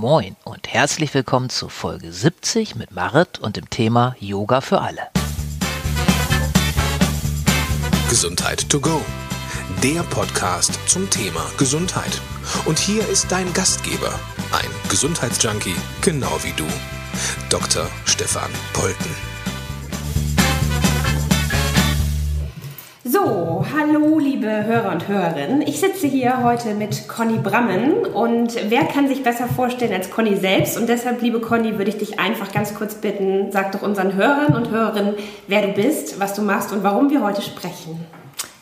Moin und herzlich willkommen zu Folge 70 mit Marit und dem Thema Yoga für alle. Gesundheit to go. Der Podcast zum Thema Gesundheit. Und hier ist dein Gastgeber, ein Gesundheitsjunkie, genau wie du, Dr. Stefan Polten. So, hallo liebe Hörer und Hörerinnen. Ich sitze hier heute mit Conny Brammen und wer kann sich besser vorstellen als Conny selbst? Und deshalb, liebe Conny, würde ich dich einfach ganz kurz bitten, sag doch unseren Hörern und Hörerinnen, wer du bist, was du machst und warum wir heute sprechen.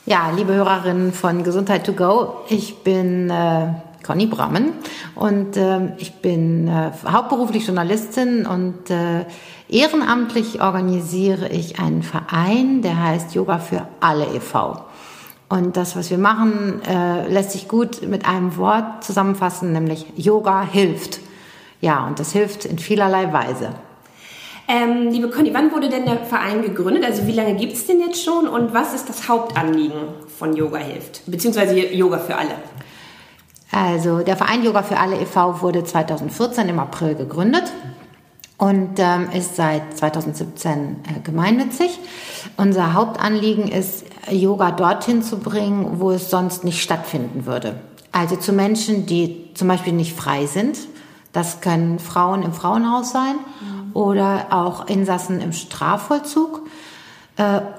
Ja, liebe Hörerinnen von Gesundheit to go, ich bin äh, Conny Brammen und äh, ich bin äh, hauptberuflich Journalistin und äh, ehrenamtlich organisiere ich einen Verein, der heißt Yoga für alle e.V. Und das, was wir machen, äh, lässt sich gut mit einem Wort zusammenfassen, nämlich Yoga hilft. Ja, und das hilft in vielerlei Weise. Ähm, liebe Conny, wann wurde denn der Verein gegründet? Also wie lange gibt es den jetzt schon und was ist das Hauptanliegen von Yoga hilft? Beziehungsweise Yoga für alle? Also der Verein Yoga für alle e.V. wurde 2014 im April gegründet und ähm, ist seit 2017 äh, gemeinnützig. Unser Hauptanliegen ist, Yoga dorthin zu bringen, wo es sonst nicht stattfinden würde. Also zu Menschen, die zum Beispiel nicht frei sind. Das können Frauen im Frauenhaus sein oder auch Insassen im Strafvollzug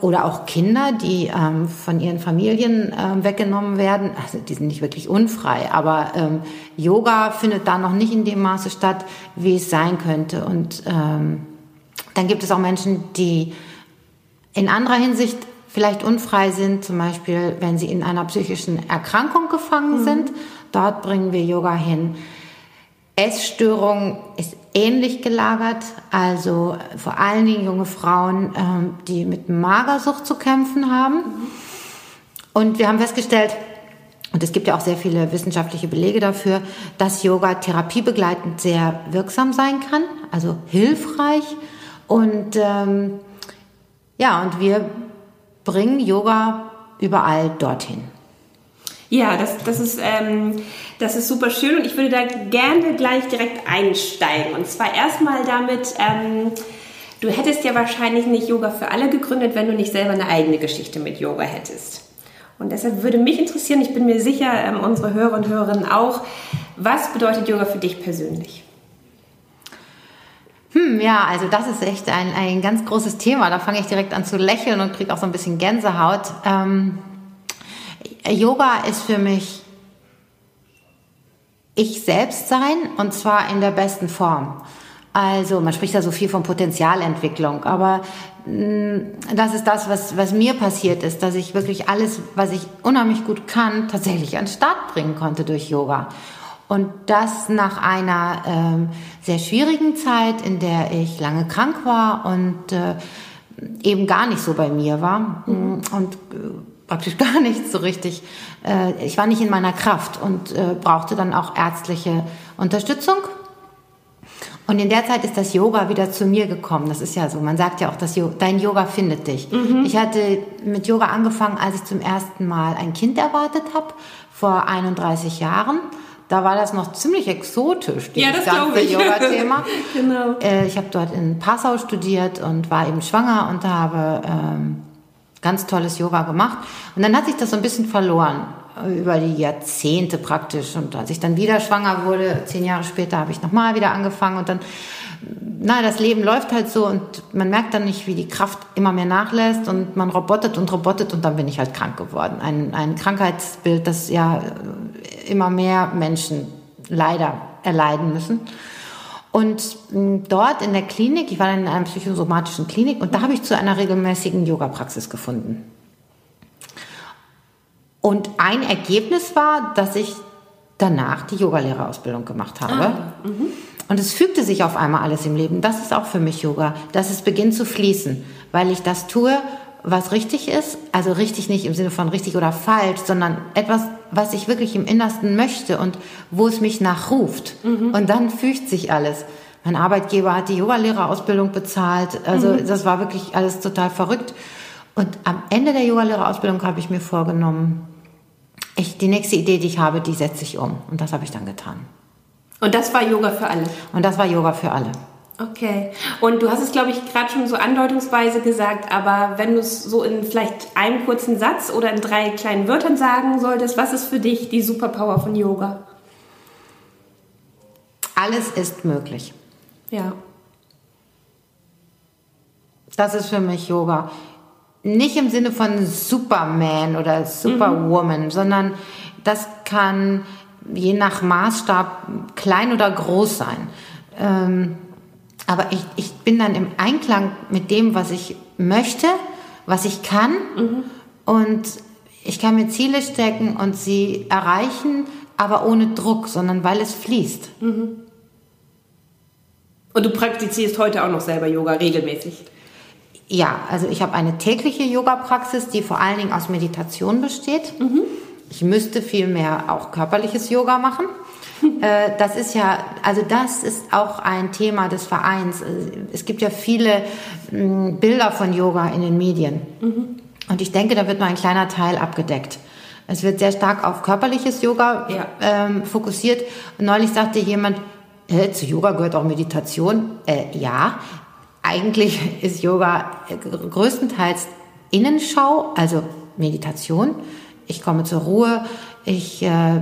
oder auch Kinder, die ähm, von ihren Familien ähm, weggenommen werden. Also die sind nicht wirklich unfrei, aber ähm, Yoga findet da noch nicht in dem Maße statt, wie es sein könnte. Und ähm, dann gibt es auch Menschen, die in anderer Hinsicht vielleicht unfrei sind, zum Beispiel wenn sie in einer psychischen Erkrankung gefangen mhm. sind. Dort bringen wir Yoga hin. Essstörung ist ähnlich gelagert, also vor allen Dingen junge Frauen, ähm, die mit Magersucht zu kämpfen haben. Und wir haben festgestellt, und es gibt ja auch sehr viele wissenschaftliche Belege dafür, dass Yoga therapiebegleitend sehr wirksam sein kann, also hilfreich. Und ähm, ja, und wir bringen Yoga überall dorthin. Ja, das, das, ist, ähm, das ist super schön und ich würde da gerne gleich direkt einsteigen. Und zwar erstmal damit, ähm, du hättest ja wahrscheinlich nicht Yoga für alle gegründet, wenn du nicht selber eine eigene Geschichte mit Yoga hättest. Und deshalb würde mich interessieren, ich bin mir sicher, ähm, unsere Hörer und Hörerinnen auch, was bedeutet Yoga für dich persönlich? Hm, ja, also das ist echt ein, ein ganz großes Thema. Da fange ich direkt an zu lächeln und kriege auch so ein bisschen Gänsehaut. Ähm, Yoga ist für mich ich selbst sein und zwar in der besten Form. Also man spricht da so viel von Potenzialentwicklung, aber mm, das ist das, was, was mir passiert ist, dass ich wirklich alles, was ich unheimlich gut kann, tatsächlich an den Start bringen konnte durch Yoga. Und das nach einer ähm, sehr schwierigen Zeit, in der ich lange krank war und äh, eben gar nicht so bei mir war. Mhm. Und äh, praktisch gar nichts so richtig. Äh, ich war nicht in meiner Kraft und äh, brauchte dann auch ärztliche Unterstützung. Und in der Zeit ist das Yoga wieder zu mir gekommen. Das ist ja so. Man sagt ja auch, dass dein Yoga findet dich. Mhm. Ich hatte mit Yoga angefangen, als ich zum ersten Mal ein Kind erwartet habe, vor 31 Jahren. Da war das noch ziemlich exotisch, dieses ja, ganze Yoga-Thema. genau. Äh, ich habe dort in Passau studiert und war eben schwanger und habe ähm, ganz tolles Yoga gemacht. Und dann hat sich das so ein bisschen verloren über die Jahrzehnte praktisch. Und als ich dann wieder schwanger wurde, zehn Jahre später, habe ich nochmal wieder angefangen und dann, na, das Leben läuft halt so und man merkt dann nicht, wie die Kraft immer mehr nachlässt und man robotet und robotet und dann bin ich halt krank geworden. Ein, ein Krankheitsbild, das ja immer mehr Menschen leider erleiden müssen. Und dort in der Klinik, ich war in einer psychosomatischen Klinik und da habe ich zu einer regelmäßigen Yoga-Praxis gefunden. Und ein Ergebnis war, dass ich danach die Yogalehrerausbildung gemacht habe. Ah, und es fügte sich auf einmal alles im Leben. Das ist auch für mich Yoga, dass es beginnt zu fließen, weil ich das tue, was richtig ist. Also richtig nicht im Sinne von richtig oder falsch, sondern etwas, was ich wirklich im Innersten möchte und wo es mich nachruft. Mhm. Und dann fügt sich alles. Mein Arbeitgeber hat die Yogalehrerausbildung bezahlt. Also mhm. das war wirklich alles total verrückt. Und am Ende der Yogalehrerausbildung habe ich mir vorgenommen, ich, die nächste Idee, die ich habe, die setze ich um. Und das habe ich dann getan. Und das war Yoga für alle? Und das war Yoga für alle. Okay. Und du hast es, glaube ich, gerade schon so andeutungsweise gesagt, aber wenn du es so in vielleicht einem kurzen Satz oder in drei kleinen Wörtern sagen solltest, was ist für dich die Superpower von Yoga? Alles ist möglich. Ja. Das ist für mich Yoga. Nicht im Sinne von Superman oder Superwoman, mhm. sondern das kann je nach Maßstab klein oder groß sein. Ähm, aber ich, ich bin dann im Einklang mit dem, was ich möchte, was ich kann. Mhm. Und ich kann mir Ziele stecken und sie erreichen, aber ohne Druck, sondern weil es fließt. Mhm. Und du praktizierst heute auch noch selber Yoga regelmäßig? Ja, also ich habe eine tägliche Yoga-Praxis, die vor allen Dingen aus Meditation besteht. Mhm. Ich müsste viel mehr auch körperliches Yoga machen. Äh, das ist ja, also das ist auch ein Thema des Vereins. Es gibt ja viele mm, Bilder von Yoga in den Medien. Mhm. Und ich denke, da wird nur ein kleiner Teil abgedeckt. Es wird sehr stark auf körperliches Yoga ja. ähm, fokussiert. Neulich sagte jemand, äh, zu Yoga gehört auch Meditation. Äh, ja, eigentlich ist Yoga äh, größtenteils Innenschau, also Meditation. Ich komme zur Ruhe, ich äh,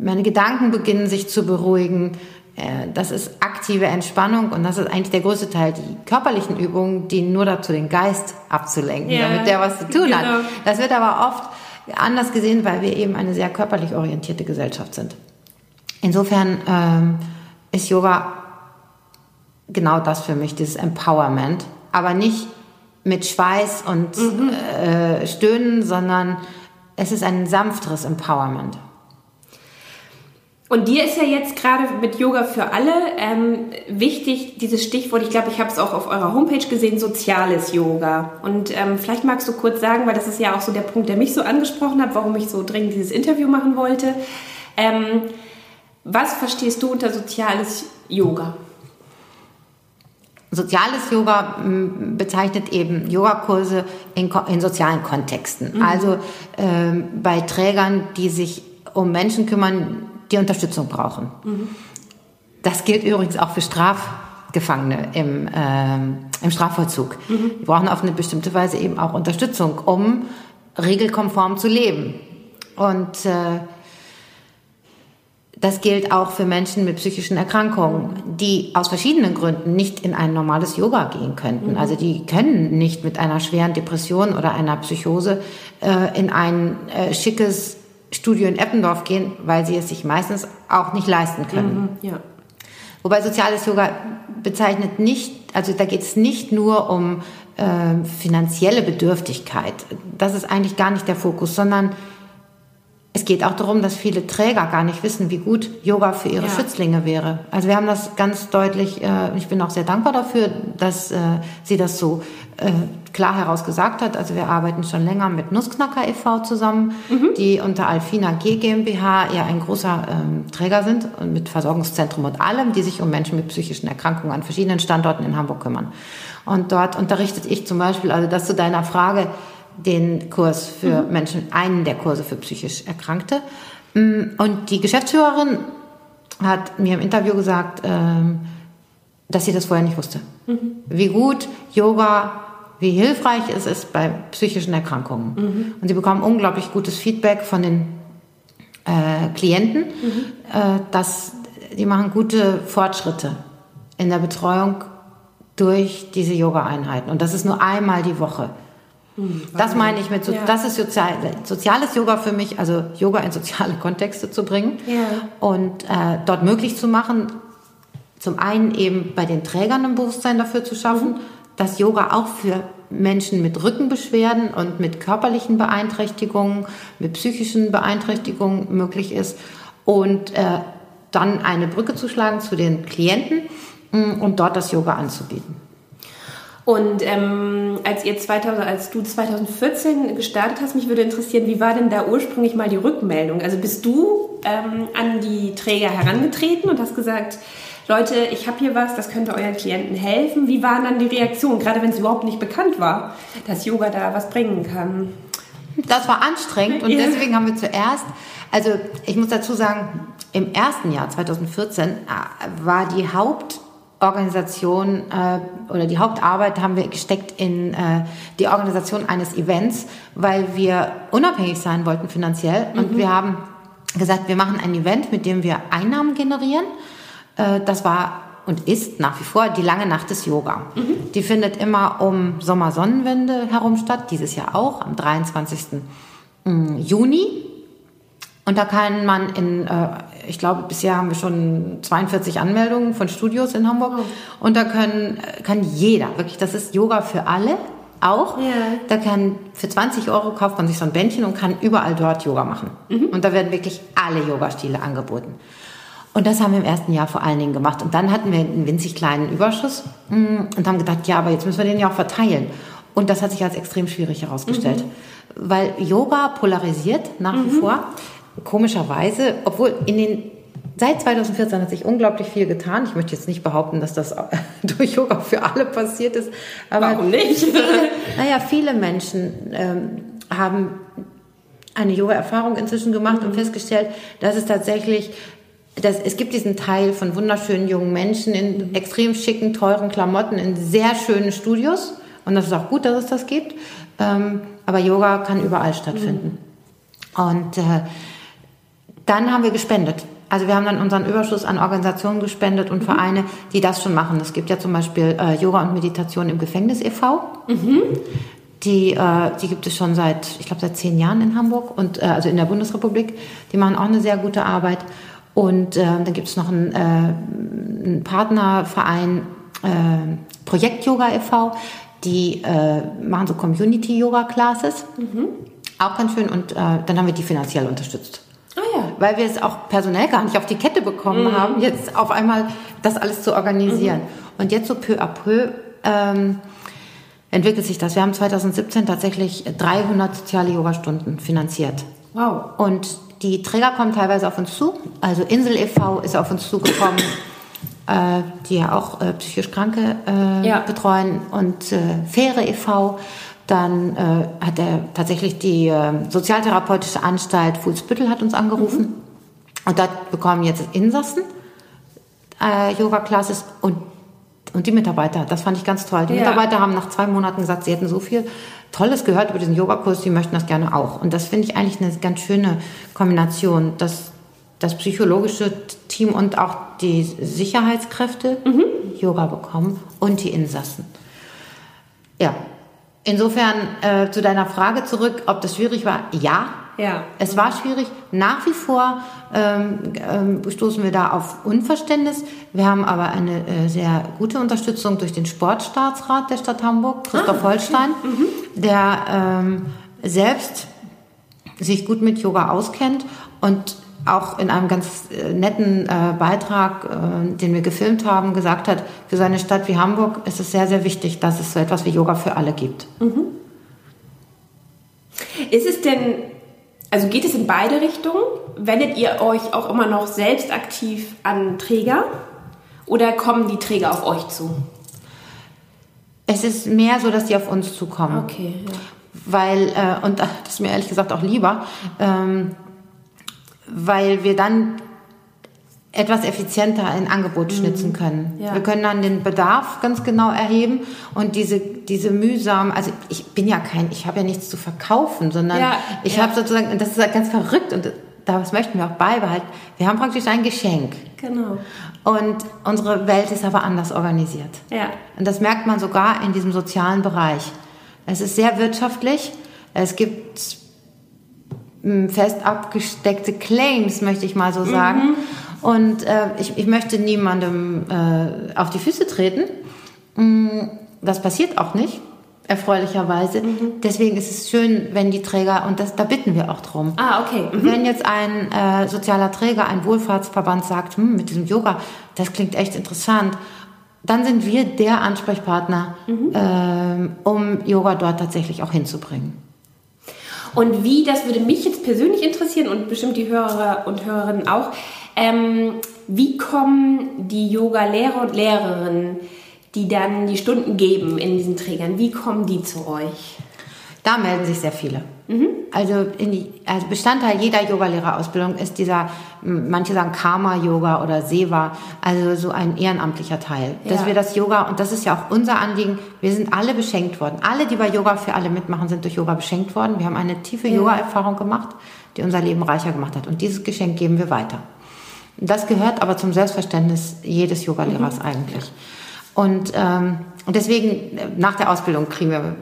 meine Gedanken beginnen sich zu beruhigen. Äh, das ist aktive Entspannung und das ist eigentlich der größte Teil. Die körperlichen Übungen dienen nur dazu, den Geist abzulenken, ja, damit der was zu tun genau. hat. Das wird aber oft anders gesehen, weil wir eben eine sehr körperlich orientierte Gesellschaft sind. Insofern ähm, ist Yoga genau das für mich, dieses Empowerment, aber nicht mit Schweiß und mhm. äh, Stöhnen, sondern es ist ein sanfteres Empowerment. Und dir ist ja jetzt gerade mit Yoga für alle ähm, wichtig, dieses Stichwort, ich glaube, ich habe es auch auf eurer Homepage gesehen, soziales Yoga. Und ähm, vielleicht magst du kurz sagen, weil das ist ja auch so der Punkt, der mich so angesprochen hat, warum ich so dringend dieses Interview machen wollte. Ähm, was verstehst du unter soziales Yoga? Soziales Yoga bezeichnet eben Yogakurse in, in sozialen Kontexten. Mhm. Also ähm, bei Trägern, die sich um Menschen kümmern, die Unterstützung brauchen. Mhm. Das gilt übrigens auch für Strafgefangene im, äh, im Strafvollzug. Mhm. Die brauchen auf eine bestimmte Weise eben auch Unterstützung, um regelkonform zu leben. Und äh, das gilt auch für Menschen mit psychischen Erkrankungen, die aus verschiedenen Gründen nicht in ein normales Yoga gehen könnten. Mhm. Also die können nicht mit einer schweren Depression oder einer Psychose äh, in ein äh, schickes Studio in Eppendorf gehen, weil sie es sich meistens auch nicht leisten können. Mhm, ja. Wobei soziales Yoga bezeichnet nicht, also da geht es nicht nur um äh, finanzielle Bedürftigkeit. Das ist eigentlich gar nicht der Fokus, sondern es geht auch darum, dass viele Träger gar nicht wissen, wie gut Yoga für ihre ja. Schützlinge wäre. Also wir haben das ganz deutlich, äh, ich bin auch sehr dankbar dafür, dass äh, sie das so äh, klar herausgesagt hat. Also wir arbeiten schon länger mit Nussknacker e.V. zusammen, mhm. die unter Alfina G GmbH ja ein großer ähm, Träger sind und mit Versorgungszentrum und allem, die sich um Menschen mit psychischen Erkrankungen an verschiedenen Standorten in Hamburg kümmern. Und dort unterrichtet ich zum Beispiel, also das zu deiner Frage, den Kurs für mhm. Menschen, einen der Kurse für psychisch Erkrankte. Mm, und die Geschäftsführerin hat mir im Interview gesagt, ähm, dass sie das vorher nicht wusste. Mhm. Wie gut Yoga, wie hilfreich es ist bei psychischen Erkrankungen. Mhm. Und sie bekommen unglaublich gutes Feedback von den äh, Klienten, mhm. äh, dass die machen gute Fortschritte in der Betreuung durch diese Yoga-Einheiten. Und das ist nur einmal die Woche. Hm, das meine ich mit, so, ja. das ist sozial, soziales Yoga für mich, also Yoga in soziale Kontexte zu bringen ja. und äh, dort möglich zu machen, zum einen eben bei den Trägern ein Bewusstsein dafür zu schaffen, mhm. dass Yoga auch für Menschen mit Rückenbeschwerden und mit körperlichen Beeinträchtigungen, mit psychischen Beeinträchtigungen möglich ist und äh, dann eine Brücke zu schlagen zu den Klienten mh, mm, und dort das Yoga anzubieten. Und ähm, als ihr 2000, als du 2014 gestartet hast, mich würde interessieren, wie war denn da ursprünglich mal die Rückmeldung? Also bist du ähm, an die Träger herangetreten und hast gesagt, Leute, ich habe hier was, das könnte euren Klienten helfen. Wie waren dann die Reaktionen, gerade wenn es überhaupt nicht bekannt war, dass Yoga da was bringen kann? Das war anstrengend und ja. deswegen haben wir zuerst, also ich muss dazu sagen, im ersten Jahr 2014 äh, war die Hauptorganisation äh, oder die Hauptarbeit haben wir gesteckt in äh, die Organisation eines Events, weil wir unabhängig sein wollten finanziell und wir haben gesagt, wir machen ein Event, mit dem wir Einnahmen generieren. Äh, das war und ist nach wie vor die lange Nacht des Yoga. Die findet immer um Sommersonnenwende herum statt, dieses Jahr auch am 23. mm, Juni. Und da kann man in, äh, ich glaube, bisher haben wir schon 42 Anmeldungen von Studios in Hamburg. Und da können, kann jeder, wirklich, das ist Yoga für alle auch. Ja. Da kann für 20 Euro kauft man sich so ein Bändchen und kann überall dort Yoga machen. Und da werden wirklich alle Yoga-Stile angeboten. Und das haben wir im ersten Jahr vor allen Dingen gemacht. Und dann hatten wir einen winzig kleinen Überschuss mm, und haben gedacht, ja, aber jetzt müssen wir den ja auch verteilen. Und das hat sich als extrem schwierig herausgestellt. Weil Yoga polarisiert nach wie vor. Komischerweise, obwohl in den Seit 2014 hat sich unglaublich viel getan. Ich möchte jetzt nicht behaupten, dass das durch Yoga für alle passiert ist. Aber Warum nicht? naja, viele Menschen ähm, haben eine Yoga-Erfahrung inzwischen gemacht und festgestellt, dass es tatsächlich, dass es gibt diesen Teil von wunderschönen jungen Menschen in extrem schicken, teuren Klamotten, in sehr schönen Studios. Und das ist auch gut, dass es das gibt. Ähm, aber Yoga kann überall stattfinden. Und äh, dann haben wir gespendet. Also wir haben dann unseren Überschuss an Organisationen gespendet und Vereine, die das schon machen. Es gibt ja zum Beispiel äh, Yoga und Meditation im Gefängnis e.V. Die, äh, die gibt es schon seit, ich glaube, seit zehn Jahren in Hamburg und äh, also in der Bundesrepublik. Die machen auch eine sehr gute Arbeit. Und äh, dann gibt es noch einen, äh, einen Partnerverein, äh, Projekt Yoga e.V. Die machen so Community Yoga Classes. Auch ganz schön. Und dann haben wir die finanziell unterstützt. Weil wir es auch personell gar nicht auf die Kette bekommen haben, jetzt auf einmal das alles zu organisieren. Und jetzt so peu à peu ähm, entwickelt sich das. Wir haben 2017 tatsächlich 300 soziale Yoga-Stunden finanziert. Wow. Und die Träger kommen teilweise auf uns zu. Also Insel e.V. ist auf uns zugekommen, äh, die ja auch äh, psychisch Kranke äh, Ja. betreuen. Und äh, Fähre e.V. Dann äh, hat er tatsächlich die äh, Sozialtherapeutische Anstalt Fuhlsbüttel hat uns angerufen. Und da bekommen jetzt Insassen äh, Yoga-Classes und, und die Mitarbeiter. Das fand ich ganz toll. Die Ja. Mitarbeiter haben nach zwei Monaten gesagt, sie hätten so viel Tolles gehört über diesen Yogakurs, sie möchten das gerne auch. Und das finde ich eigentlich eine ganz schöne Kombination, dass das psychologische Team und auch die Sicherheitskräfte Yoga bekommen und die Insassen. Ja, insofern äh, zu deiner Frage zurück, ob das schwierig war. Ja, Ja. es war schwierig. Nach wie vor ähm, ähm, stoßen wir da auf Unverständnis. Wir haben aber eine äh, sehr gute Unterstützung durch den Sportstaatsrat der Stadt Hamburg, Christoph Holstein, der ähm, selbst sich gut mit Yoga auskennt und auch in einem ganz äh, netten äh, Beitrag, äh, den wir gefilmt haben, gesagt hat, für so eine Stadt wie Hamburg ist es sehr, sehr wichtig, dass es so etwas wie Yoga für alle gibt. Ist es denn, also geht es in beide Richtungen? Wendet ihr euch auch immer noch selbst aktiv an Träger? Oder kommen die Träger auf euch zu? Es ist mehr so, dass die auf uns zukommen. Okay, ja. weil, äh, und das ist mir ehrlich gesagt auch lieber, ähm, weil wir dann etwas effizienter ein Angebot schnitzen können. Ja. Wir können dann den Bedarf ganz genau erheben und diese, diese mühsam, also ich bin ja kein, ich habe ja nichts zu verkaufen, sondern Ja, ich ja. habe sozusagen, und das ist halt ganz verrückt und das möchten wir auch beibehalten, wir haben praktisch ein Geschenk. Genau. Und unsere Welt ist aber anders organisiert. Ja. Und das merkt man sogar in diesem sozialen Bereich. Es ist sehr wirtschaftlich. Es gibt fest abgesteckte Claims, möchte ich mal so sagen. Und äh, ich, ich möchte niemandem äh, auf die Füße treten. Das passiert auch nicht, erfreulicherweise. Deswegen ist es schön, wenn die Träger, und das, da bitten wir auch drum, Ah, okay. Mhm. wenn jetzt ein äh, sozialer Träger, ein Wohlfahrtsverband sagt, hm, mit diesem Yoga, das klingt echt interessant, dann sind wir der Ansprechpartner, ähm, um Yoga dort tatsächlich auch hinzubringen. Und wie, das würde mich jetzt persönlich interessieren und bestimmt die Hörer und Hörerinnen auch, ähm, wie kommen die Yoga-Lehrer und Lehrerinnen, die dann die Stunden geben in diesen Trägern, wie kommen die zu euch? Da melden sich sehr viele. Also, in die, also Bestandteil jeder Yogalehrerausbildung ist dieser, manche sagen Karma-Yoga oder Seva, also so ein ehrenamtlicher Teil. Dass Ja. wir das Yoga, und das ist ja auch unser Anliegen, wir sind alle beschenkt worden. Alle, die bei Yoga für alle mitmachen, sind durch Yoga beschenkt worden. Wir haben eine tiefe Yoga-Erfahrung gemacht, die unser Leben reicher gemacht hat. Und dieses Geschenk geben wir weiter. Das gehört aber zum Selbstverständnis jedes Yogalehrers eigentlich. Und, ähm, und deswegen, äh, nach der Ausbildung kriegen wir,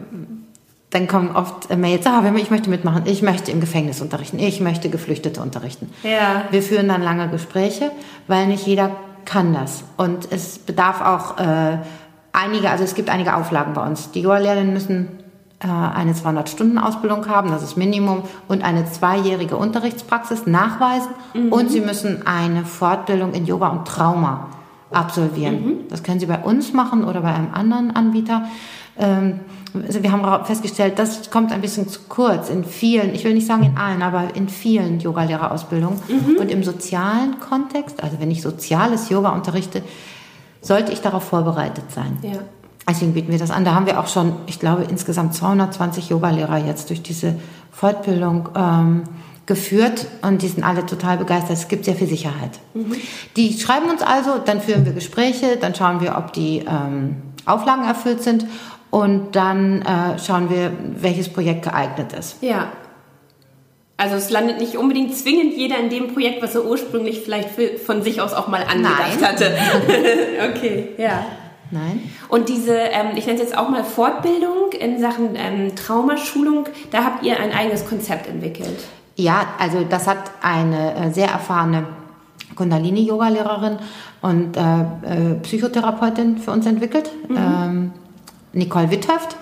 dann kommen oft äh, Mails, ah, ich möchte mitmachen, ich möchte im Gefängnis unterrichten, ich möchte Geflüchtete unterrichten. Ja. Wir führen dann lange Gespräche, weil nicht jeder kann das. Und es bedarf auch äh, einige, also es gibt einige Auflagen bei uns. Die Yoga-Lehrerinnen müssen äh, eine 200-Stunden-Ausbildung haben, das ist Minimum, und eine zweijährige Unterrichtspraxis nachweisen. Und sie müssen eine Fortbildung in Yoga und Trauma absolvieren. Das können sie bei uns machen oder bei einem anderen Anbieter. Ähm, wir haben festgestellt, das kommt ein bisschen zu kurz in vielen, ich will nicht sagen in allen, aber in vielen Yogalehrerausbildungen. Und im sozialen Kontext, also wenn ich soziales Yoga unterrichte, sollte ich darauf vorbereitet sein. Ja. Deswegen bieten wir das an. Da haben wir auch schon, ich glaube, insgesamt 220 Yogalehrer jetzt durch diese Fortbildung ähm, geführt und die sind alle total begeistert. Es gibt sehr viel Sicherheit. Die schreiben uns also, dann führen wir Gespräche, dann schauen wir, ob die ähm, Auflagen erfüllt sind und dann äh, schauen wir, welches Projekt geeignet ist. Ja. Also es landet nicht unbedingt zwingend jeder in dem Projekt, was er ursprünglich vielleicht für, von sich aus auch mal angedacht Nein. hatte. okay, ja. Nein? Und diese, ähm, ich nenne es jetzt auch mal Fortbildung in Sachen ähm, Traumaschulung, da habt ihr ein eigenes Konzept entwickelt. Ja, also das hat eine äh, sehr erfahrene Kundalini-Yoga-Lehrerin und äh, äh, Psychotherapeutin für uns entwickelt, ähm, Nicole Witthöft,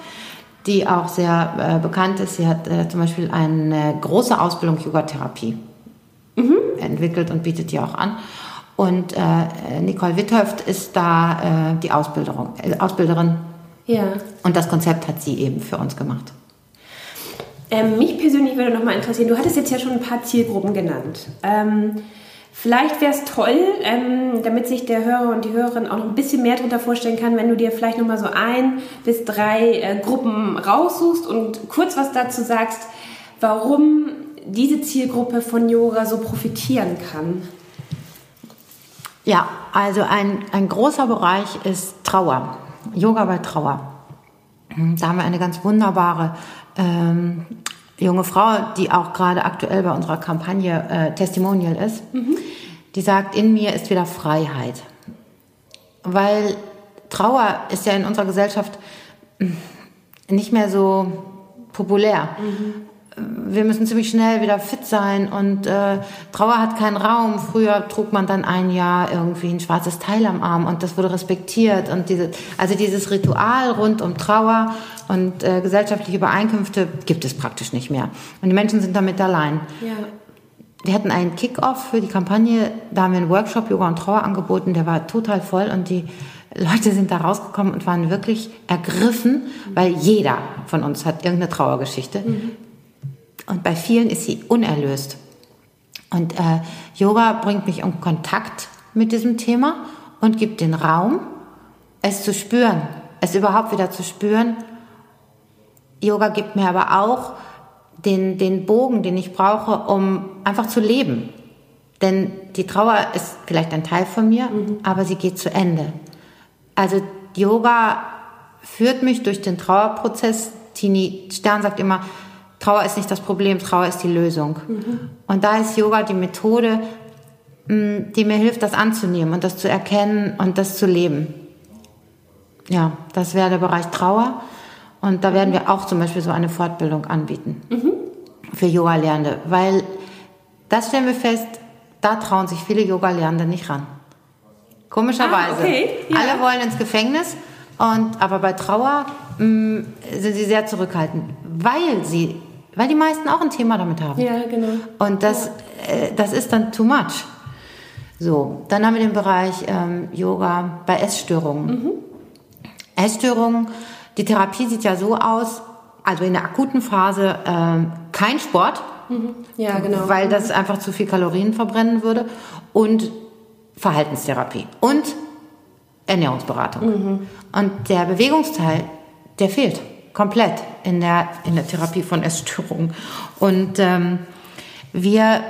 die auch sehr äh, bekannt ist. Sie hat äh, zum Beispiel eine große Ausbildung Yogatherapie entwickelt und bietet die auch an. Und äh, Nicole Witthöft ist da äh, die Ausbilderung, äh, Ausbilderin Ja. und das Konzept hat sie eben für uns gemacht. Ähm, mich persönlich würde noch mal interessieren, du hattest jetzt ja schon ein paar Zielgruppen genannt. Ähm, vielleicht wäre es toll, ähm, damit sich der Hörer und die Hörerin auch noch ein bisschen mehr darunter vorstellen kann, wenn du dir vielleicht noch mal so ein bis drei äh, Gruppen raussuchst und kurz was dazu sagst, warum diese Zielgruppe von Yoga so profitieren kann. Ja, also ein, ein großer Bereich ist Trauer. Yoga bei Trauer. Da haben wir eine ganz wunderbare ähm, junge Frau, die auch gerade aktuell bei unserer Kampagne äh, Testimonial ist. Die sagt, in mir ist wieder Freiheit. Weil Trauer ist ja in unserer Gesellschaft mm, nicht mehr so populär wir müssen ziemlich schnell wieder fit sein und äh, Trauer hat keinen Raum. Früher trug man dann ein Jahr irgendwie ein schwarzes Teil am Arm und das wurde respektiert und diese, also dieses Ritual rund um Trauer und äh, gesellschaftliche Übereinkünfte gibt es praktisch nicht mehr und die Menschen sind damit allein. Ja. Wir hatten einen Kick-Off für die Kampagne, da haben wir einen Workshop Yoga und Trauer angeboten, der war total voll und die Leute sind da rausgekommen und waren wirklich ergriffen, weil jeder von uns hat irgendeine Trauergeschichte. Und bei vielen ist sie unerlöst. Und äh, Yoga bringt mich in Kontakt mit diesem Thema und gibt den Raum, es zu spüren, es überhaupt wieder zu spüren. Yoga gibt mir aber auch den, den Bogen, den ich brauche, um einfach zu leben. Denn die Trauer ist vielleicht ein Teil von mir, aber sie geht zu Ende. Also Yoga führt mich durch den Trauerprozess. Tini Stern sagt immer, Trauer ist nicht das Problem, Trauer ist die Lösung. Und da ist Yoga die Methode, mh, die mir hilft, das anzunehmen und das zu erkennen und das zu leben. Ja, das wäre der Bereich Trauer. Und da werden wir auch zum Beispiel so eine Fortbildung anbieten für Yoga-Lernende, weil das stellen wir fest, da trauen sich viele Yoga-Lernende nicht ran. Komischerweise. Ah, okay, ja. Alle wollen ins Gefängnis, und, aber bei Trauer mh, sind sie sehr zurückhaltend, weil sie, weil die meisten auch ein Thema damit haben. Ja, genau. Und das, äh, das ist dann too much. So, dann haben wir den Bereich ähm, Yoga bei Essstörungen. Essstörungen, die Therapie sieht ja so aus, also in der akuten Phase ähm, kein Sport, Ja, genau. weil das einfach zu viel Kalorien verbrennen würde und Verhaltenstherapie und Ernährungsberatung. Und der Bewegungsteil, der fehlt komplett in der, in der Therapie von Essstörungen. Und ähm, wir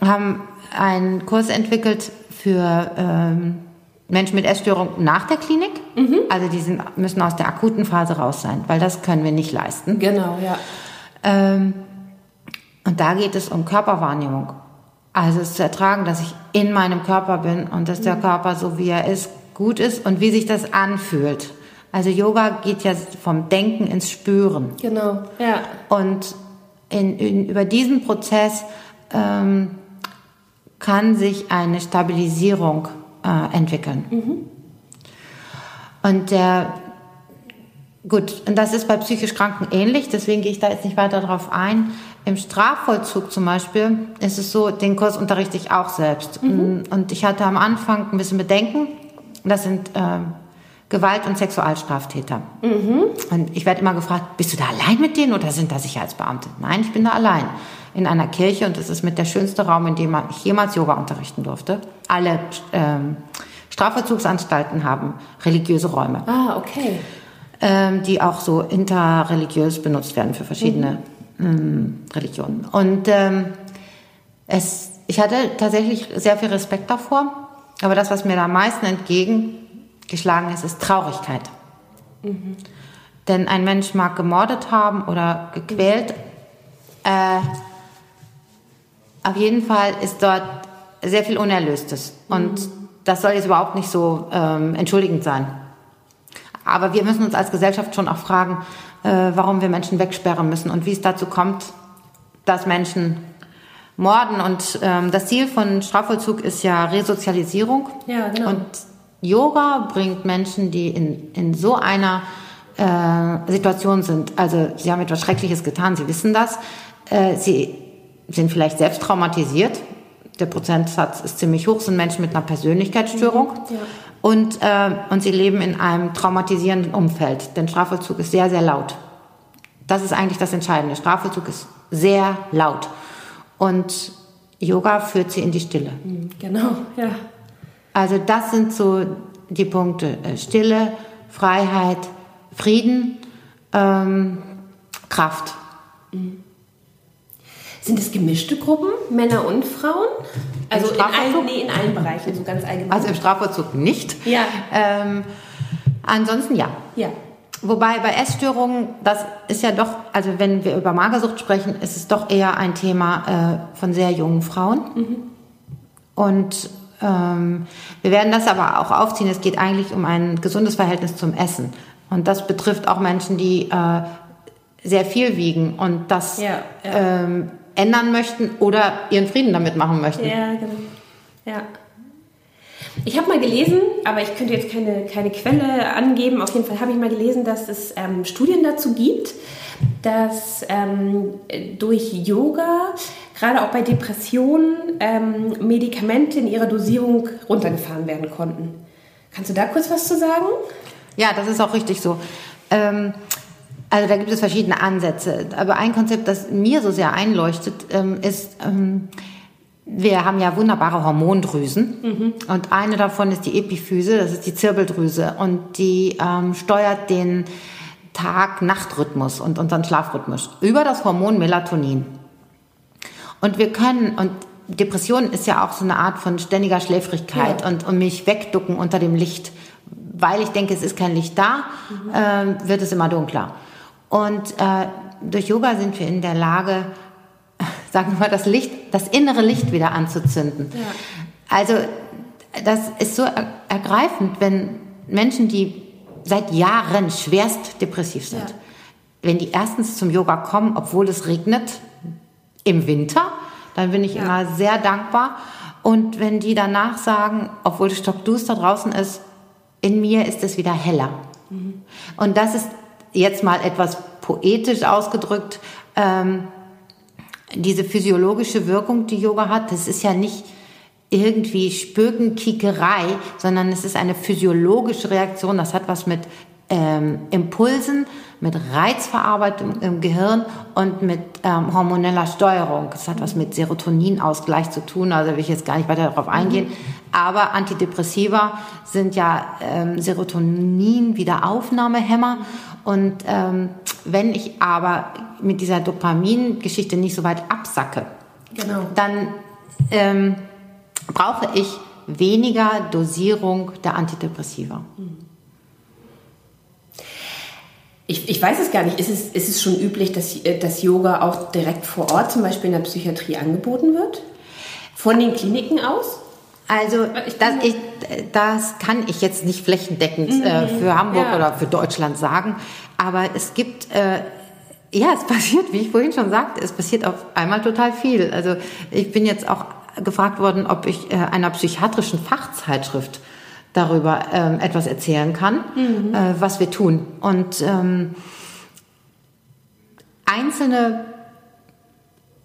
haben einen Kurs entwickelt für ähm, Menschen mit Essstörung nach der Klinik. Mhm. Also die sind, müssen aus der akuten Phase raus sein, weil das können wir nicht leisten. Genau, ja. Ähm, und da geht es um Körperwahrnehmung. Also es zu ertragen, dass ich in meinem Körper bin und dass der mhm. Körper so wie er ist gut ist und wie sich das anfühlt. Also Yoga geht ja vom Denken ins Spüren. Genau, ja. Und in, in, über diesen Prozess ähm, kann sich eine Stabilisierung äh, entwickeln. Mhm. Und der, gut, und das ist bei psychisch Kranken ähnlich, deswegen gehe ich da jetzt nicht weiter drauf ein. Im Strafvollzug zum Beispiel ist es so, den Kurs unterrichte ich auch selbst. Mhm. Und ich hatte am Anfang ein bisschen Bedenken. Das sind äh, Gewalt- und Sexualstraftäter. Mhm. Und ich werde immer gefragt, bist du da allein mit denen oder sind da Sicherheitsbeamte? Nein, ich bin da allein in einer Kirche und es ist mit der schönste Raum, in dem ich jemals Yoga unterrichten durfte. Alle ähm, Strafvollzugsanstalten haben religiöse Räume. Ah, okay. Ähm, die auch so interreligiös benutzt werden für verschiedene mhm. ähm, Religionen. Und ähm, es, ich hatte tatsächlich sehr viel Respekt davor, aber das, was mir da am meisten entgegen geschlagen ist, ist Traurigkeit. Mhm. Denn ein Mensch mag gemordet haben oder gequält. Äh, auf jeden Fall ist dort sehr viel Unerlöstes. Und mhm. das soll jetzt überhaupt nicht so ähm, entschuldigend sein. Aber wir müssen uns als Gesellschaft schon auch fragen, äh, warum wir Menschen wegsperren müssen und wie es dazu kommt, dass Menschen morden. Und ähm, das Ziel von Strafvollzug ist ja Resozialisierung. Ja, genau. Und Yoga bringt Menschen, die in, in so einer äh, Situation sind, also sie haben etwas Schreckliches getan, sie wissen das, äh, sie sind vielleicht selbst traumatisiert, der Prozentsatz ist ziemlich hoch, sind Menschen mit einer Persönlichkeitsstörung. Mhm, ja. Und, äh, und sie leben in einem traumatisierenden Umfeld. Denn Strafvollzug ist sehr, sehr laut. Das ist eigentlich das Entscheidende. Strafvollzug ist sehr laut. Und Yoga führt sie in die Stille. Mhm, genau, ja. Also das sind so die Punkte. Äh, Stille, Freiheit, Frieden, ähm, Kraft. Sind es gemischte Gruppen, Männer und Frauen? Also in allen, nee, in allen Bereichen, so ganz allgemein. Also im Strafvollzug nicht. Ja. Ähm, ansonsten ja. Ja. Wobei bei Essstörungen, das ist ja doch, also wenn wir über Magersucht sprechen, ist es doch eher ein Thema äh, von sehr jungen Frauen. Mhm. Und wir werden das aber auch aufziehen. Es geht eigentlich um ein gesundes Verhältnis zum Essen. Und das betrifft auch Menschen, die äh, sehr viel wiegen und das ja, ja. Ähm, ändern möchten oder ihren Frieden damit machen möchten. Ja, genau. Ja. Ich habe mal gelesen, aber ich könnte jetzt keine, keine Quelle angeben. Auf jeden Fall habe ich mal gelesen, dass es ähm, Studien dazu gibt, dass ähm, durch Yoga, gerade auch bei Depressionen, ähm, Medikamente in ihrer Dosierung runtergefahren werden konnten. Kannst du da kurz was zu sagen? Ja, das ist auch richtig so. Ähm, also da gibt es verschiedene Ansätze. Aber ein Konzept, das mir so sehr einleuchtet, ähm, ist, ähm, wir haben ja wunderbare Hormondrüsen mhm. und eine davon ist die Epiphyse, das ist die Zirbeldrüse und die ähm, steuert den Tag-Nacht-Rhythmus und unseren Schlafrhythmus über das Hormon Melatonin. Und wir können, und Depression ist ja auch so eine Art von ständiger Schläfrigkeit ja. und, und mich wegducken unter dem Licht, weil ich denke, es ist kein Licht da, mhm. äh, wird es immer dunkler. Und äh, durch Yoga sind wir in der Lage, sagen wir mal, das Licht, das innere Licht wieder anzuzünden. Ja. Also das ist so ergreifend, wenn Menschen, die seit Jahren schwerst depressiv sind. Ja. Wenn die erstens zum Yoga kommen, obwohl es regnet im Winter, dann bin ich ja. immer sehr dankbar. Und wenn die danach sagen, obwohl es stockduster draußen ist, in mir ist es wieder heller. Mhm. Und das ist jetzt mal etwas poetisch ausgedrückt, ähm, diese physiologische Wirkung, die Yoga hat, das ist ja nicht irgendwie Spökenkickerei, sondern es ist eine physiologische Reaktion. Das hat was mit ähm, Impulsen, mit Reizverarbeitung im Gehirn und mit ähm, hormoneller Steuerung. Das hat was mit Serotoninausgleich zu tun, also will ich jetzt gar nicht weiter darauf eingehen. Aber Antidepressiva sind ja ähm, Serotonin-Wiederaufnahmehämmer. Und ähm, wenn ich aber mit dieser Dopamin-Geschichte nicht so weit absacke, Genau. dann ähm, brauche ich weniger Dosierung der Antidepressiva. Ich, ich weiß es gar nicht. Ist es, ist es schon üblich, dass, äh, dass Yoga auch direkt vor Ort, zum Beispiel in der Psychiatrie, angeboten wird? Von den Kliniken aus? Also Ich das, ich, das kann ich jetzt nicht flächendeckend äh, für Hamburg Ja. oder für Deutschland sagen, aber es gibt, äh, ja, es passiert, wie ich vorhin schon sagte, es passiert auf einmal total viel. Also ich bin jetzt auch gefragt worden, ob ich äh, einer psychiatrischen Fachzeitschrift darüber ähm, etwas erzählen kann, äh, was wir tun. Und ähm, einzelne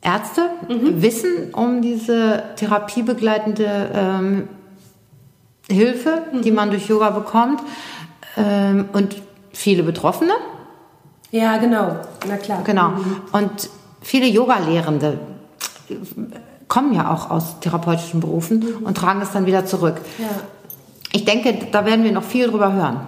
Ärzte wissen um diese therapiebegleitende ähm, Hilfe, die man durch Yoga bekommt ähm, und viele Betroffene. Ja, genau. Na klar. Genau. Und viele Yoga-Lehrende kommen ja auch aus therapeutischen Berufen und tragen es dann wieder zurück. Ja. Ich denke, da werden wir noch viel drüber hören.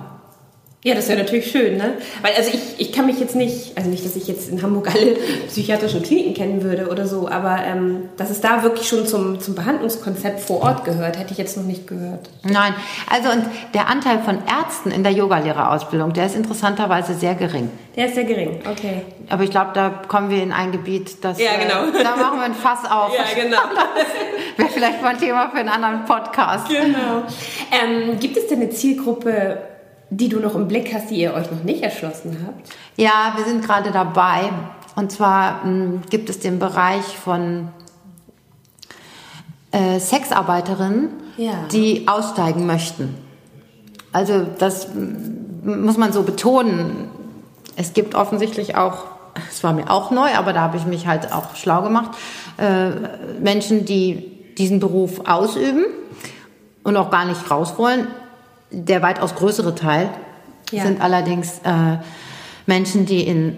Ja, das wäre natürlich schön, ne? Weil also ich, ich kann mich jetzt nicht, also nicht, dass ich jetzt in Hamburg alle psychiatrischen Kliniken kennen würde oder so, aber ähm, dass es da wirklich schon zum, zum Behandlungskonzept vor Ort gehört, hätte ich jetzt noch nicht gehört. Nein, also und der Anteil von Ärzten in der Yogalehrerausbildung, der ist interessanterweise sehr gering. Der ist sehr gering, okay. Aber ich glaube, da kommen wir in ein Gebiet, das Ja, genau. äh, da machen wir ein Fass auf. genau. Wäre vielleicht mal ein Thema für einen anderen Podcast. genau. Ähm, gibt es denn eine Zielgruppe, die du noch im Blick hast, die ihr euch noch nicht erschlossen habt? Ja, wir sind gerade dabei. Und zwar mh, gibt es den Bereich von äh, Sexarbeiterinnen, Ja. die aussteigen möchten. Also das mh, muss man so betonen. Es gibt offensichtlich auch, es war mir auch neu, aber da habe ich mich halt auch schlau gemacht, äh, Menschen, die diesen Beruf ausüben und auch gar nicht raus wollen. Der weitaus größere Teil Ja. sind allerdings äh, Menschen, die in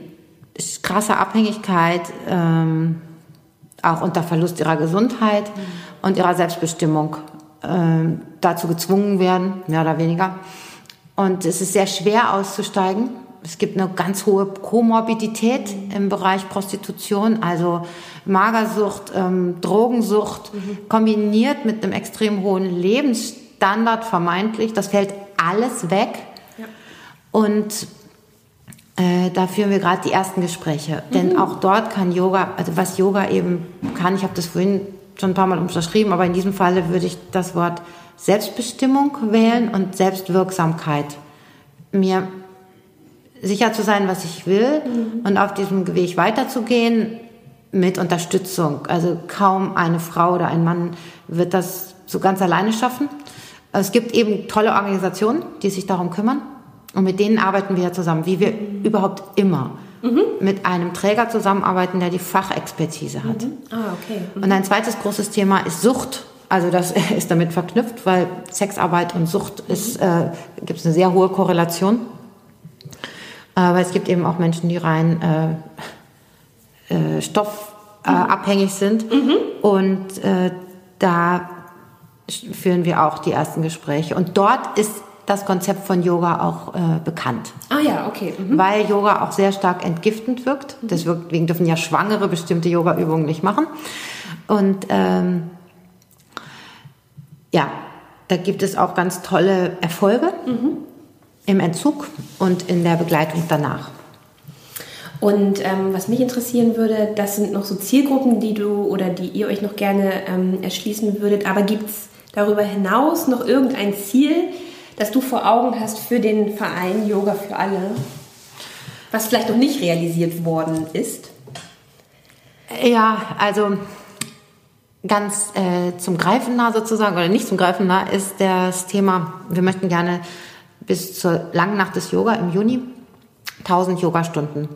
krasser Abhängigkeit, ähm, auch unter Verlust ihrer Gesundheit und ihrer Selbstbestimmung ähm, dazu gezwungen werden, mehr oder weniger. Und es ist sehr schwer auszusteigen. Es gibt eine ganz hohe Komorbidität im Bereich Prostitution, also Magersucht, ähm, Drogensucht, kombiniert mit einem extrem hohen Lebensstandard vermeintlich. Das fällt alles weg. Und äh, da führen wir gerade die ersten Gespräche. Denn auch dort kann Yoga, also was Yoga eben kann, ich habe das vorhin schon ein paar Mal unterschrieben, aber in diesem Falle würde ich das Wort Selbstbestimmung wählen und Selbstwirksamkeit. Mir sicher zu sein, was ich will und auf diesem Weg weiterzugehen mit Unterstützung. Also kaum eine Frau oder ein Mann wird das so ganz alleine schaffen. Es gibt eben tolle Organisationen, die sich darum kümmern. Und mit denen arbeiten wir ja zusammen, wie wir überhaupt immer mit einem Träger zusammenarbeiten, der die Fachexpertise hat. Ah, okay. Und ein zweites großes Thema ist Sucht. Also das ist damit verknüpft, weil Sexarbeit und Sucht ist, äh, gibt es eine sehr hohe Korrelation. Aber es gibt eben auch Menschen, die rein äh, äh, stoffabhängig sind. Und äh, da führen wir auch die ersten Gespräche. Und dort ist das Konzept von Yoga auch äh, bekannt Ah ja, okay. Mhm. weil Yoga auch sehr stark entgiftend wirkt. Deswegen dürfen ja Schwangere bestimmte Yoga-Übungen nicht machen. Und ähm, ja, da gibt es auch ganz tolle Erfolge im Entzug und in der Begleitung danach. Und ähm, was mich interessieren würde, das sind noch so Zielgruppen, die du oder die ihr euch noch gerne ähm, erschließen würdet. Aber gibt es darüber hinaus noch irgendein Ziel, das du vor Augen hast für den Verein Yoga für alle, was vielleicht noch nicht realisiert worden ist? Ja, also ganz äh, zum Greifen nah sozusagen, oder nicht zum Greifen nah, ist das Thema, wir möchten gerne bis zur langen Nacht des Yoga im Juni 1000 Yogastunden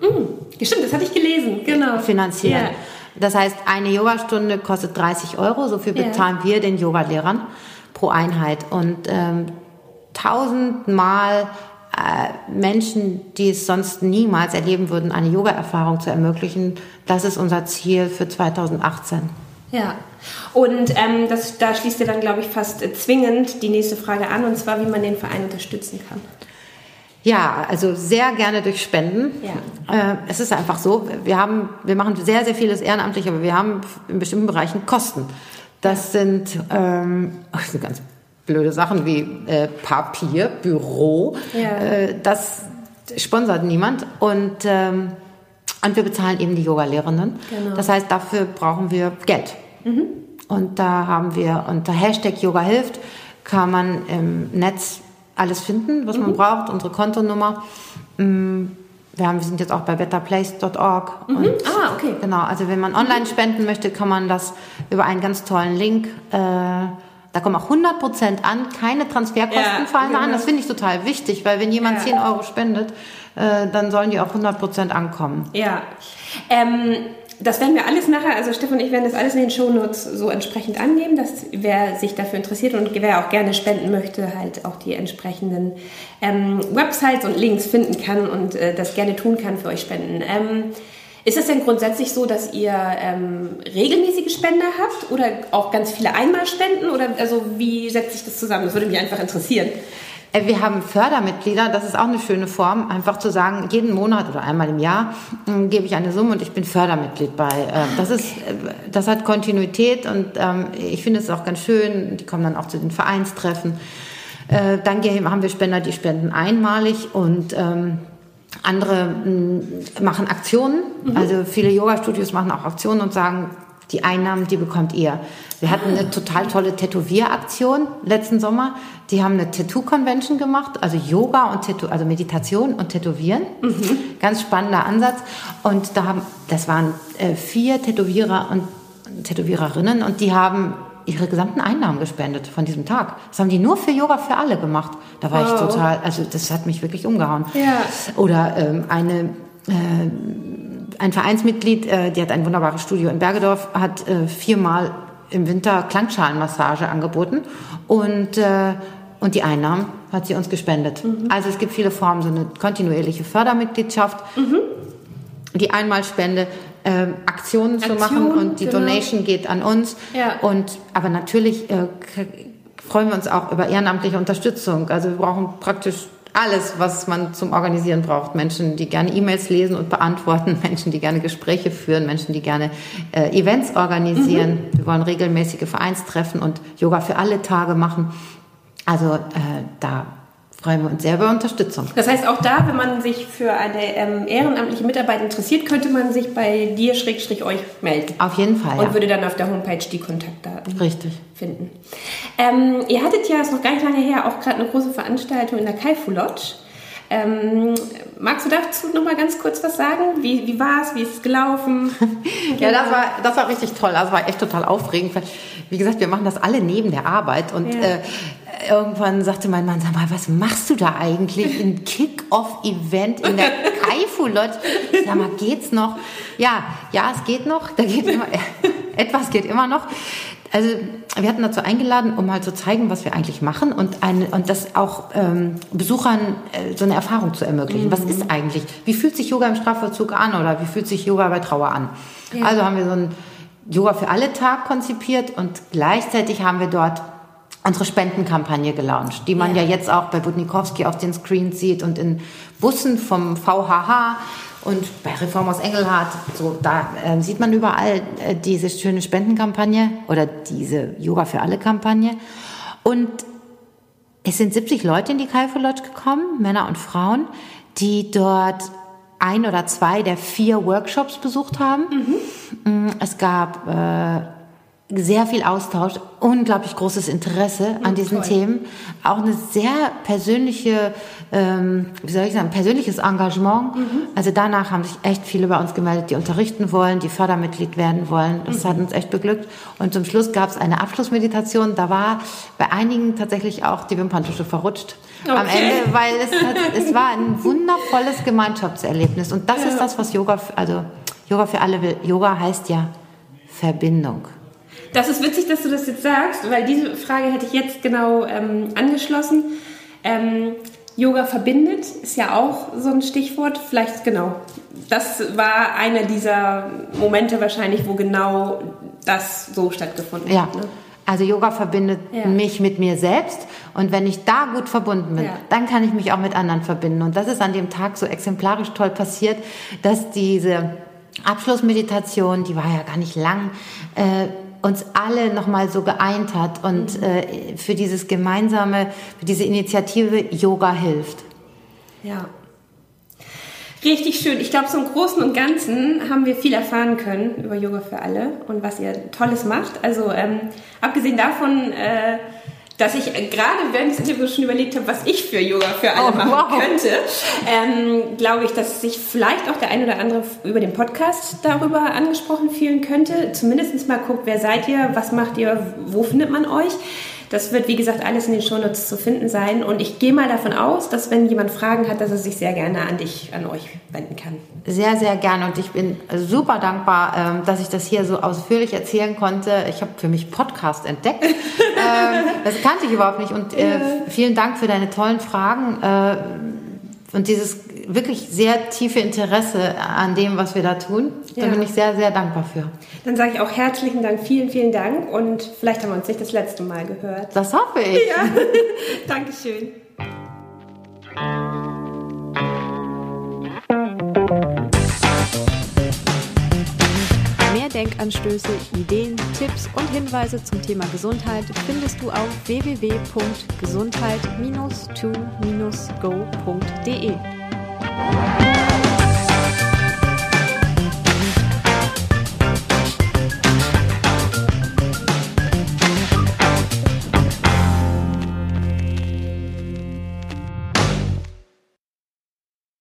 Stimmt, das hatte ich gelesen, genau. finanzieren. Ja. Das heißt, eine Yogastunde kostet 30 Euro, so viel Ja. bezahlen wir den Yogalehrern pro Einheit. Und ähm, tausendmal äh, Menschen, die es sonst niemals erleben würden, eine Yoga-Erfahrung zu ermöglichen. Das ist unser Ziel für 2018. Ja, und ähm, das, da schließt ihr dann, glaube ich, fast zwingend die nächste Frage an, und zwar, wie man den Verein unterstützen kann. Ja, also sehr gerne durch Spenden. Ja. Äh, es ist einfach so, wir haben, wir machen sehr, sehr vieles ehrenamtlich, aber wir haben in bestimmten Bereichen Kosten. Das sind, ähm, das sind ganz blöde Sachen wie äh, Papier, Büro. Ja. Äh, das sponsert niemand und ähm, und wir bezahlen eben die Yoga-Lehrenden. Genau. Das heißt, dafür brauchen wir Geld. Mhm. Und da haben wir unter Hashtag Yoga hilft, kann man im Netz alles finden, was mhm. man braucht, unsere Kontonummer. Mm, wir, haben, wir sind jetzt auch bei betterplace.org. Mhm. Ah, okay. Genau, also wenn man online spenden möchte, kann man das über einen ganz tollen Link. Äh, da kommen auch 100 Prozent an, keine Transferkosten ja, fallen genau. an. Das finde ich total wichtig, weil wenn jemand ja. 10 Euro spendet, äh, dann sollen die auch 100 Prozent ankommen. Ja. Ähm, das werden wir alles nachher, also Stefan und ich werden das alles in den Shownotes so entsprechend angeben, dass wer sich dafür interessiert und wer auch gerne spenden möchte, halt auch die entsprechenden ähm, Websites und Links finden kann und äh, das gerne tun kann für euch spenden. Ähm, ist es denn grundsätzlich so, dass ihr ähm, regelmäßige Spender habt oder auch ganz viele Einmalspenden oder also wie setzt sich das zusammen? Das würde mich einfach interessieren. Äh, wir haben Fördermitglieder, das ist auch eine schöne Form, einfach zu sagen, jeden Monat oder einmal im Jahr äh, gebe ich eine Summe und ich bin Fördermitglied bei. Äh, das ist, äh, das hat Kontinuität und ähm, ich finde es auch ganz schön. Die kommen dann auch zu den Vereinstreffen. Äh, dann haben wir Spender, die spenden einmalig und ähm, andere mh, machen Aktionen. Mhm. Also viele Yoga-Studios machen auch Aktionen und sagen, die Einnahmen, die bekommt ihr. Wir hatten eine total tolle Tätowieraktion letzten Sommer. Die haben eine Tattoo-Convention gemacht, also Yoga und Tattoo, also Meditation und Tätowieren. Mhm. Ganz spannender Ansatz. Und da haben, das waren äh, vier Tätowierer und Tätowiererinnen und die haben ihre gesamten Einnahmen gespendet von diesem Tag. Das haben die nur für Yoga für alle gemacht. Da war wow. ich total, also das hat mich wirklich umgehauen. Ja. Oder ähm, eine äh, ein Vereinsmitglied, äh, die hat ein wunderbares Studio in Bergedorf, hat äh, viermal im Winter Klangschalenmassage angeboten und, äh, und die Einnahmen hat sie uns gespendet. Mhm. Also es gibt viele Formen, so eine kontinuierliche Fördermitgliedschaft, mhm. die Einmalspende, äh, Aktionen Aktion, zu machen und die genau. Donation geht an uns. Ja. Und aber natürlich äh, freuen wir uns auch über ehrenamtliche Unterstützung. Also wir brauchen praktisch alles, was man zum Organisieren braucht. Menschen, die gerne E-Mails lesen und beantworten, Menschen, die gerne Gespräche führen, Menschen, die gerne äh, Events organisieren. Mhm. Wir wollen regelmäßige Vereinstreffen und Yoga für alle Tage machen. Also äh, da freuen wir uns sehr über Unterstützung. Das heißt, auch da, wenn man sich für eine ähm, ehrenamtliche Mitarbeit interessiert, könnte man sich bei dir schrägstrich euch melden. Auf jeden Fall. Und ja. würde dann auf der Homepage die Kontaktdaten Richtig. finden. Ähm, ihr hattet ja, ist noch gar nicht lange her, auch gerade eine große Veranstaltung in der Kaifu Lodge. Ähm, magst du dazu noch mal ganz kurz was sagen? Wie, wie war es? Wie ist es gelaufen? ja, das war, das war richtig toll. Das war echt total aufregend. Wie gesagt, wir machen das alle neben der Arbeit und ja. äh, irgendwann sagte mein Mann, sag mal, was machst du da eigentlich? Ein Kick-Off-Event in der Kaifu-Lodge? Sag mal, geht's noch? Ja, ja, es geht noch. Da geht immer, etwas geht immer noch. Also wir hatten dazu eingeladen, um mal zu zeigen, was wir eigentlich machen und, eine, und das auch ähm, Besuchern äh, so eine Erfahrung zu ermöglichen. Mhm. Was ist eigentlich? Wie fühlt sich Yoga im Strafvollzug an oder wie fühlt sich Yoga bei Trauer an? Ja. Also haben wir so einen Yoga für alle Tag konzipiert und gleichzeitig haben wir dort unsere Spendenkampagne gelauncht, die man ja, ja jetzt auch bei Budnikowski auf den Screens sieht und in Bussen vom VHH und bei Reform aus Engelhardt, so da äh, sieht man überall äh, diese schöne Spendenkampagne oder diese Yoga für alle Kampagne. Und es sind 70 Leute in die Kaifu Lodge gekommen, Männer und Frauen, die dort ein oder zwei der vier Workshops besucht haben. Mhm. Mm, es gab äh, sehr viel Austausch, unglaublich großes Interesse an diesen Toll. Themen, auch eine sehr persönliche, ähm, wie soll ich sagen, persönliches Engagement. Mhm. Also danach haben sich echt viele bei uns gemeldet, die unterrichten wollen, die Fördermitglied werden wollen. Das mhm. hat uns echt beglückt. Und zum Schluss gab es eine Abschlussmeditation. Da war bei einigen tatsächlich auch die Wimperntusche verrutscht. Okay. Am Ende, weil es, hat, es war ein wundervolles Gemeinschaftserlebnis. Und das ja. ist das, was Yoga, also Yoga für alle will. Yoga heißt ja Verbindung. Das ist witzig, dass du das jetzt sagst, weil diese Frage hätte ich jetzt genau ähm, angeschlossen. Ähm, Yoga verbindet ist ja auch so ein Stichwort. Vielleicht genau. Das war einer dieser Momente wahrscheinlich, wo genau das so stattgefunden Ja. hat. Ne? Also Yoga verbindet Ja. mich mit mir selbst und wenn ich da gut verbunden bin, Ja. dann kann ich mich auch mit anderen verbinden. Und das ist an dem Tag so exemplarisch toll passiert, dass diese Abschlussmeditation, die war ja gar nicht lang, äh, uns alle nochmal so geeint hat und äh, für dieses gemeinsame, für diese Initiative Yoga hilft. Ja. Richtig schön. Ich glaube, so im Großen und Ganzen haben wir viel erfahren können über Yoga für alle und was ihr Tolles macht. Also ähm, abgesehen davon, äh, dass ich äh, gerade während des Interviews schon überlegt habe, was ich für Yoga für alle Oh, machen wow. könnte, ähm, glaube ich, dass sich vielleicht auch der ein oder andere über den Podcast darüber angesprochen fühlen könnte. Zumindest mal guckt, wer seid ihr, was macht ihr, wo findet man euch. Das wird, wie gesagt, alles in den Shownotes zu finden sein. Und ich gehe mal davon aus, dass wenn jemand Fragen hat, dass er sich sehr gerne an dich, an euch wenden kann. Sehr, sehr gerne und ich bin super dankbar, ähm, dass ich das hier so ausführlich erzählen konnte. Ich habe für mich Podcast entdeckt. ähm, das kannte ich überhaupt nicht und äh, vielen Dank für deine tollen Fragen äh, und dieses wirklich sehr tiefe Interesse an dem, was wir da tun. Da Ja. bin ich sehr, sehr dankbar für. Dann sage ich auch herzlichen Dank, vielen, vielen Dank. Und vielleicht haben wir uns nicht das letzte Mal gehört. Das hoffe ich. Ja, Dankeschön. Mehr Denkanstöße, Ideen, Tipps und Hinweise zum Thema Gesundheit findest du auf www.gesundheit-to-go.de.